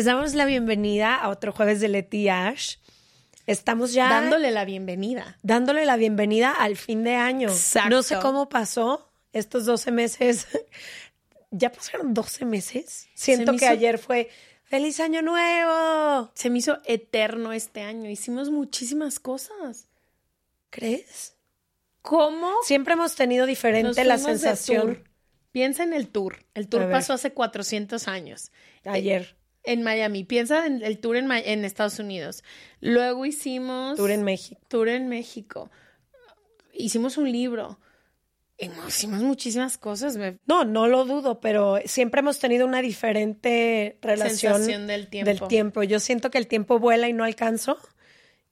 Les damos la bienvenida a otro jueves de Leti Ash. Estamos ya dándole la bienvenida. Dándole la bienvenida al fin de año. Exacto. No sé cómo pasó estos 12 meses. ¿Ya pasaron 12 meses? Siento que ayer fue ¡Feliz Año Nuevo! Se me hizo eterno este año. Hicimos muchísimas cosas. ¿Crees? ¿Cómo? Siempre hemos tenido diferente la sensación. Piensa en el tour. El tour pasó hace 400 años. Ayer en Miami. Piensa en el tour en, en, Estados Unidos. Luego hicimos... Tour en México. Tour en México. Hicimos un libro. Hicimos muchísimas cosas. No, no lo dudo, pero siempre hemos tenido una diferente relación del tiempo. del tiempo. Yo siento que el tiempo vuela y no alcanzo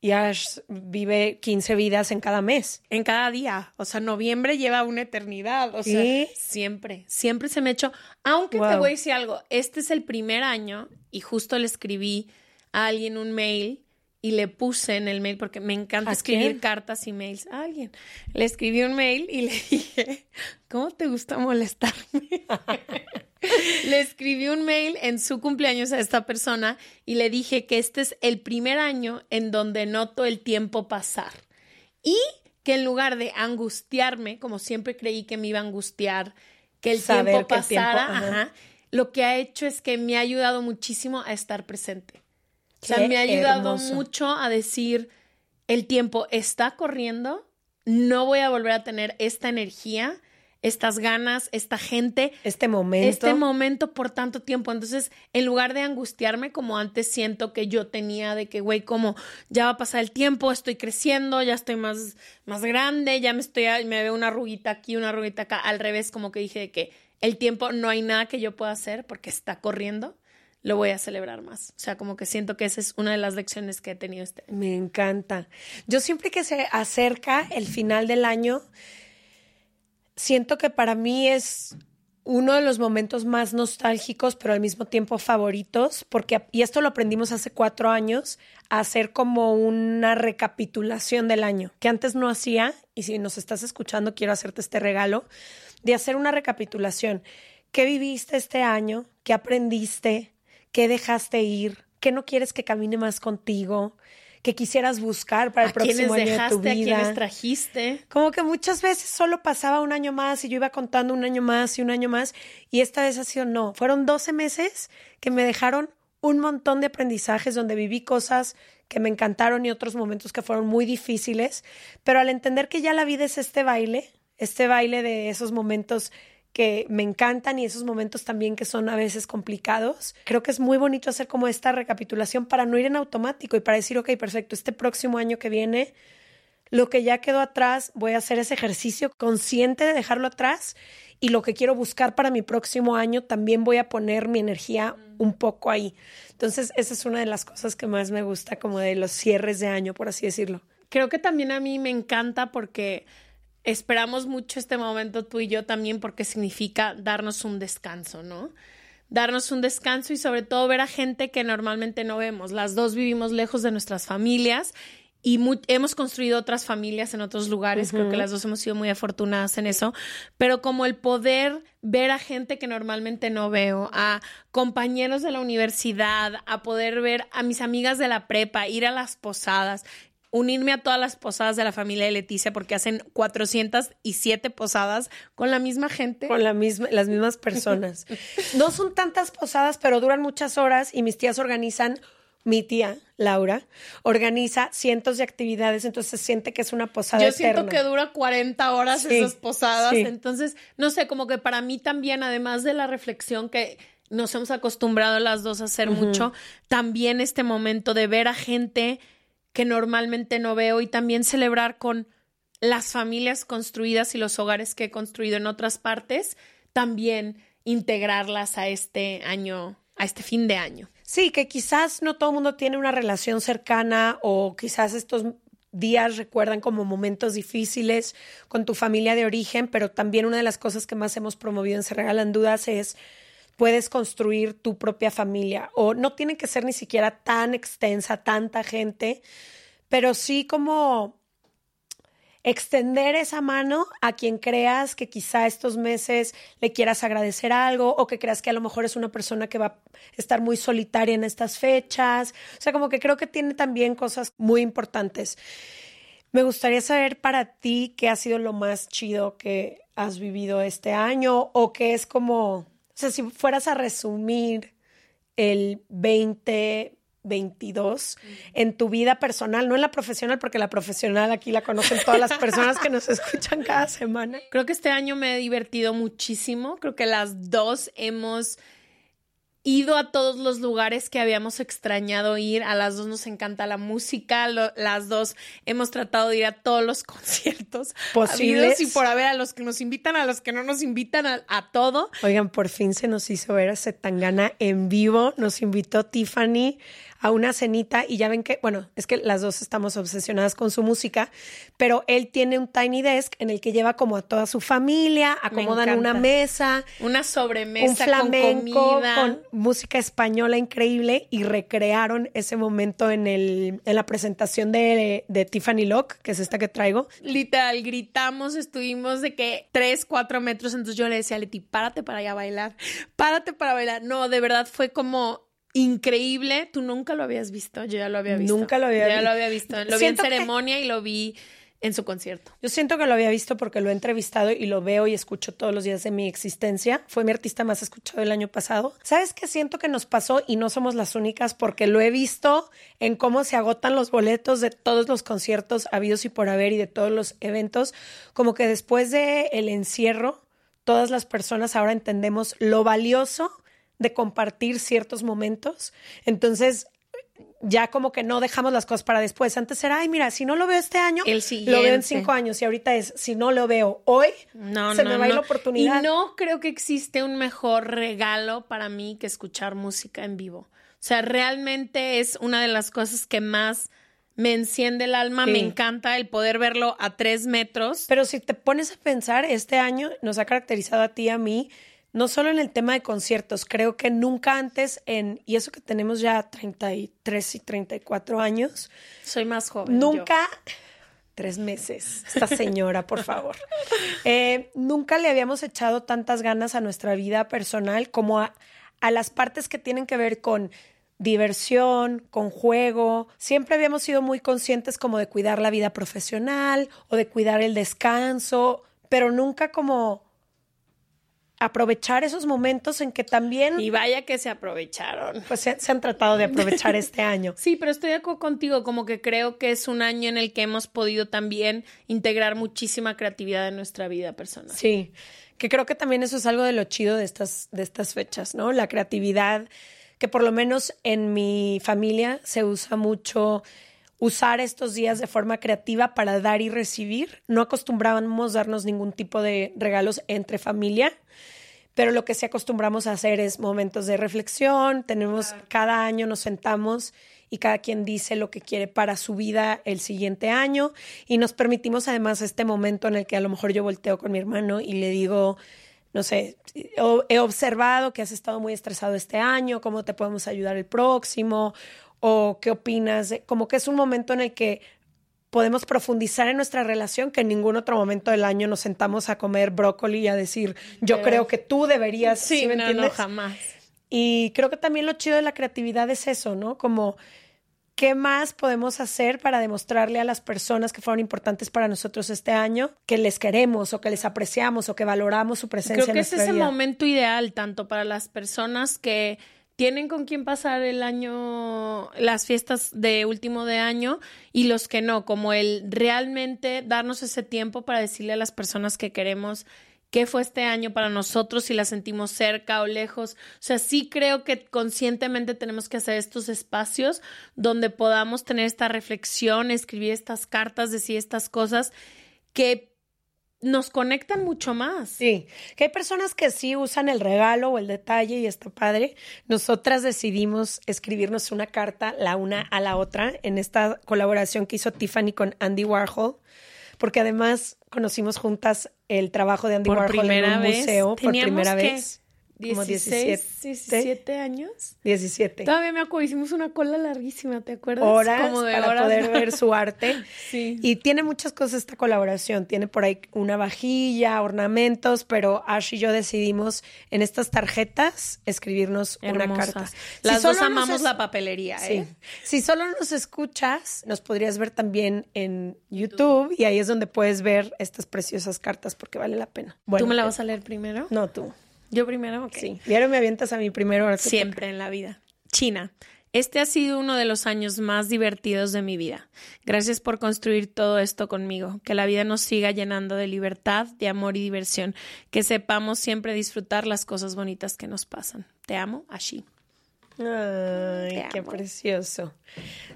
y Ash vive 15 vidas en cada mes. En cada día. O sea, noviembre lleva una eternidad. O sea, siempre, siempre se me echó. Aunque te voy a decir algo, este es el primer año y justo le escribí a alguien un mail y le puse en el mail porque me encanta escribir cartas y mails a alguien. Le escribí un mail y le dije, ¿cómo te gusta molestarme? le escribí un mail en su cumpleaños a esta persona y le dije que este es el primer año en donde noto el tiempo pasar y que en lugar de angustiarme, como siempre creí que me iba a angustiar, que el tiempo pasara, lo que ha hecho es que me ha ayudado muchísimo a estar presente. O sea, me ha ayudado mucho a decir, el tiempo está corriendo, no voy a volver a tener esta energía, estas ganas, esta gente. Este momento. Este momento por tanto tiempo. Entonces, en lugar de angustiarme como antes siento que yo tenía de que, güey, como ya va a pasar el tiempo, estoy creciendo, ya estoy más, más grande, ya me estoy, me veo una arruguita aquí, una arruguita acá. Al revés, como que dije de que el tiempo no hay nada que yo pueda hacer porque está corriendo lo voy a celebrar más. O sea, como que siento que esa es una de las lecciones que he tenido este año. Me encanta. Yo siempre que se acerca el final del año, siento que para mí es uno de los momentos más nostálgicos, pero al mismo tiempo favoritos, porque, y esto lo aprendimos hace cuatro años, a hacer como una recapitulación del año, que antes no hacía, y si nos estás escuchando, quiero hacerte este regalo, de hacer una recapitulación. ¿Qué viviste este año? ¿Qué aprendiste? ¿Qué dejaste ir? ¿Qué no quieres que camine más contigo? que quisieras buscar para el próximo año de tu vida. ¿A quienes trajiste? Como que muchas veces solo pasaba un año más y yo iba contando un año más y un año más y esta vez ha sido no. Fueron 12 meses que me dejaron un montón de aprendizajes donde viví cosas que me encantaron y otros momentos que fueron muy difíciles, pero al entender que ya la vida es este baile, este baile de esos momentos que me encantan y esos momentos también que son a veces complicados. Creo que es muy bonito hacer como esta recapitulación para no ir en automático y para decir, ok, perfecto, este próximo año que viene, lo que ya quedó atrás, voy a hacer ese ejercicio consciente de dejarlo atrás y lo que quiero buscar para mi próximo año, también voy a poner mi energía un poco ahí. Entonces, esa es una de las cosas que más me gusta como de los cierres de año, por así decirlo. Creo que también a mí me encanta porque esperamos mucho este momento tú y yo también porque significa darnos un descanso, ¿no? Darnos un descanso y sobre todo ver a gente que normalmente no vemos. Las dos vivimos lejos de nuestras familias y hemos construido otras familias en otros lugares, creo que las dos hemos sido muy afortunadas en eso, pero como el poder ver a gente que normalmente no veo, a compañeros de la universidad, a poder ver a mis amigas de la prepa, ir a las posadas, unirme a todas las posadas de la familia de Leticia porque hacen 407 posadas con la misma gente. Con la misma, las mismas personas. no son tantas posadas, pero duran muchas horas y mis tías organizan, mi tía Laura organiza cientos de actividades, entonces se siente que es una posada. Yo siento que dura 40 horas esas posadas, entonces, no sé, como que para mí también, además de la reflexión que nos hemos acostumbrado las dos a hacer mucho, también este momento de ver a gente que normalmente no veo y también celebrar con las familias construidas y los hogares que he construido en otras partes, también integrarlas a este año a este fin de año. Sí, que quizás no todo el mundo tiene una relación cercana o quizás estos días recuerdan como momentos difíciles con tu familia de origen, pero también una de las cosas que más hemos promovido en Se Regalan Dudas es puedes construir tu propia familia o no tiene que ser ni siquiera tan extensa, tanta gente, pero sí como extender esa mano a quien creas que quizá estos meses le quieras agradecer algo o que creas que a lo mejor es una persona que va a estar muy solitaria en estas fechas. O sea, como que creo que tiene también cosas muy importantes. Me gustaría saber para ti qué ha sido lo más chido que has vivido este año o qué es como, sea, si fueras a resumir el 20 22 en tu vida personal, no en la profesional, porque la profesional aquí la conocen todas las personas que nos escuchan cada semana. Creo que este año me he divertido muchísimo. Creo que las dos hemos ido a todos los lugares que habíamos extrañado ir. A las dos nos encanta la música. las dos hemos tratado de ir a todos los conciertos posibles y por haber a los que nos invitan, a los que no nos invitan, a, a todo. Oigan, por fin se nos hizo ver a Setangana en vivo. Nos invitó Tiffany a una cenita y ya ven que, bueno, es que las dos estamos obsesionadas con su música, pero él tiene un tiny desk en el que lleva como a toda su familia, acomodan una mesa, una sobremesa, un flamenco con, con, música española increíble y recrearon ese momento en, el, en la presentación de, de Tiffany Locke, que es esta que traigo. Literal, gritamos, estuvimos de que tres, cuatro metros, entonces yo le decía a Leti, párate para allá a bailar, párate para bailar. No, de verdad fue como increíble. Tú nunca lo habías visto, yo ya lo había visto. Nunca lo había visto. Ya lo había visto. Lo vi en ceremonia y lo vi en su concierto. Yo siento que lo había visto porque lo he entrevistado y lo veo y escucho todos los días de mi existencia. Fue mi artista más escuchado el año pasado. ¿Sabes qué siento que nos pasó y no somos las únicas porque lo he visto en cómo se agotan los boletos de todos los conciertos habidos y por haber y de todos los eventos? Como que después de el encierro, todas las personas ahora entendemos lo valioso de compartir ciertos momentos. Entonces, ya como que no dejamos las cosas para después. Antes era, ay, mira, si no lo veo este año, lo veo en cinco años. Y ahorita es, si no lo veo hoy, no, se me va la oportunidad. Y no creo que existe un mejor regalo para mí que escuchar música en vivo. O sea, realmente es una de las cosas que más me enciende el alma, me encanta el poder verlo a tres metros. Pero si te pones a pensar, este año nos ha caracterizado a ti y a mí no solo en el tema de conciertos, creo que nunca antes en, y eso que tenemos ya 33 y 34 años. Soy más joven. Nunca, tres meses, esta señora, por favor. Eh, nunca le habíamos echado tantas ganas a nuestra vida personal como a, a las partes que tienen que ver con diversión, con juego. Siempre habíamos sido muy conscientes como de cuidar la vida profesional o de cuidar el descanso, pero nunca como aprovechar esos momentos en que también... Y vaya que se aprovecharon. Pues se, han tratado de aprovechar este año. Sí, pero estoy de acuerdo contigo, como que creo que es un año en el que hemos podido también integrar muchísima creatividad en nuestra vida personal. Sí, que creo que también eso es algo de lo chido de estas, de estas fechas, ¿no? La creatividad, que por lo menos en mi familia se usa mucho usar estos días de forma creativa para dar y recibir. No acostumbrábamos darnos ningún tipo de regalos entre familia, pero lo que sí acostumbramos a hacer es momentos de reflexión. Tenemos cada año nos sentamos y cada quien dice lo que quiere para su vida el siguiente año. Y nos permitimos además este momento en el que a lo mejor yo volteo con mi hermano y le digo, no sé, he observado que has estado muy estresado este año, cómo te podemos ayudar el próximo o qué opinas, como que es un momento en el que podemos profundizar en nuestra relación que en ningún otro momento del año nos sentamos a comer brócoli y a decir, yo creo que tú deberías, sí, me entiendes? jamás. Y creo que también lo chido de la creatividad es eso, ¿no? Como ¿Qué más podemos hacer para demostrarle a las personas que fueron importantes para nosotros este año que les queremos o que les apreciamos o que valoramos su presencia? Creo que ese es el momento ideal tanto para las personas que tienen con quién pasar el año, las fiestas de último de año y los que no, como el realmente darnos ese tiempo para decirle a las personas que queremos qué fue este año para nosotros, si la sentimos cerca o lejos. O sea, sí creo que conscientemente tenemos que hacer estos espacios donde podamos tener esta reflexión, escribir estas cartas, decir estas cosas que nos conectan mucho más. Sí, que hay personas que sí usan el regalo o el detalle y está padre. Nosotras decidimos escribirnos una carta la una a la otra en esta colaboración que hizo Tiffany con Andy Warhol, porque además conocimos juntas el trabajo de Andy Warhol en un museo por primera vez. 17, 17 años. 17. Todavía me acuerdo, hicimos una cola larguísima, ¿te acuerdas? Horas para poder ver su arte. sí. Y tiene muchas cosas esta colaboración. Tiene por ahí una vajilla, ornamentos, pero Ash y yo decidimos en estas tarjetas escribirnos una carta. Las dos amamos la papelería, ¿eh? Si solo nos escuchas, nos podrías ver también en YouTube, y ahí es donde puedes ver estas preciosas cartas porque vale la pena. ¿Tú me la vas a leer primero? No, tú. Yo primero, Sí. Y ahora me avientas a mí primero. Siempre en la vida. China. Este ha sido uno de los años más divertidos de mi vida. Gracias por construir todo esto conmigo. Que la vida nos siga llenando de libertad, de amor y diversión. Que sepamos siempre disfrutar las cosas bonitas que nos pasan. Te amo, Ashi. Ay, qué precioso.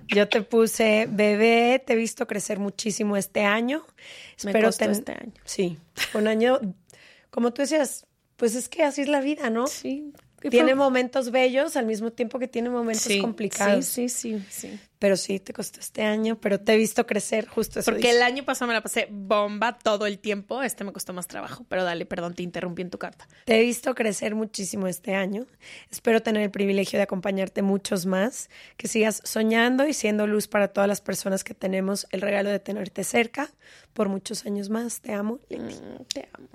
Yo te puse, bebé, te he visto crecer muchísimo este año. Espero Me este año. Sí, un año, como tú decías, pues es que así es la vida, ¿no? Sí. Tiene momentos bellos al mismo tiempo que tiene momentos complicados. Sí, sí, sí, Pero sí, te costó este año, pero te he visto crecer justo eso. Porque el año pasado me la pasé bomba todo el tiempo. Este me costó más trabajo. Pero dale, perdón, te interrumpí en tu carta. Te he visto crecer muchísimo este año. Espero tener el privilegio de acompañarte muchos más. Que sigas soñando y siendo luz para todas las personas que tenemos el regalo de tenerte cerca por muchos años más. Te amo, mm, te amo.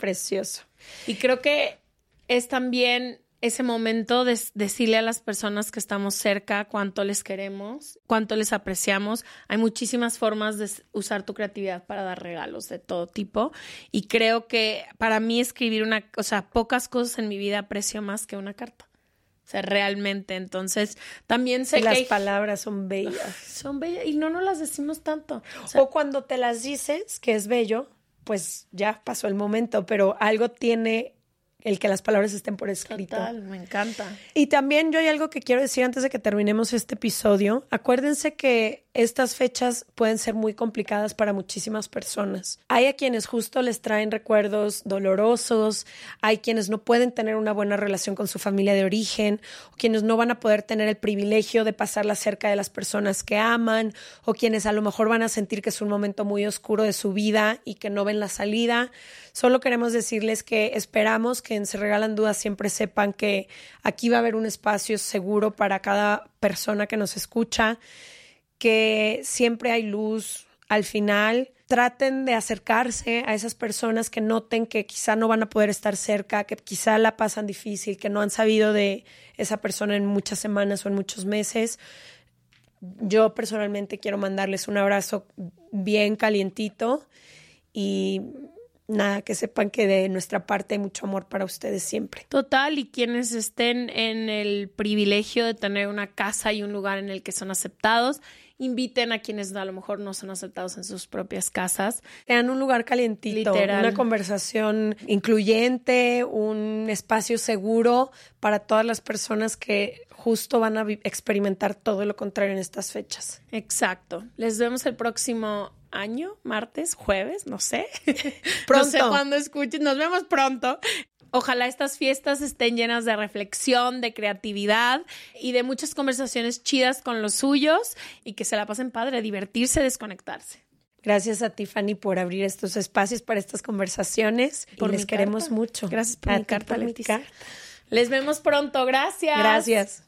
Precioso. Y creo que es también ese momento de decirle a las personas que estamos cerca cuánto les queremos, cuánto les apreciamos. Hay muchísimas formas de usar tu creatividad para dar regalos de todo tipo y creo que para mí escribir una, o sea, pocas cosas en mi vida aprecio más que una carta. O sea, realmente. Entonces, también sé que las palabras son bellas. Son bellas y no nos las decimos tanto. o cuando te las dices, que es bello, pues ya pasó el momento, pero algo tiene el que las palabras estén por escrito. Total, me encanta. Y también yo hay algo que quiero decir antes de que terminemos este episodio. Acuérdense que estas fechas pueden ser muy complicadas para muchísimas personas. Hay a quienes justo les traen recuerdos dolorosos, hay quienes no pueden tener una buena relación con su familia de origen, o quienes no van a poder tener el privilegio de pasarla cerca de las personas que aman, o quienes a lo mejor van a sentir que es un momento muy oscuro de su vida y que no ven la salida. Solo queremos decirles que esperamos que Se Regalan Dudas siempre sepan que aquí va a haber un espacio seguro para cada persona que nos escucha que siempre hay luz al final. Traten de acercarse a esas personas que noten que quizá no van a poder estar cerca, que quizá la pasan difícil, que no han sabido de esa persona en muchas semanas o en muchos meses. Yo personalmente quiero mandarles un abrazo bien calientito y nada, que sepan que de nuestra parte hay mucho amor para ustedes siempre. Total, y quienes estén en el privilegio de tener una casa y un lugar en el que son aceptados, inviten a quienes a lo mejor no son aceptados en sus propias casas. Sean un lugar calientito, una conversación incluyente, un espacio seguro para todas las personas que justo van a experimentar todo lo contrario en estas fechas. Exacto. Les vemos el próximo año, martes, jueves, no sé. Pronto. no sé cuándo escuchen. Nos vemos pronto. Ojalá estas fiestas estén llenas de reflexión, de creatividad y de muchas conversaciones chidas con los suyos y que se la pasen padre, divertirse, desconectarse. Gracias a Tiffany por abrir estos espacios para estas conversaciones y les queremos mucho. Gracias por mi carta, Les vemos pronto. Gracias. Gracias.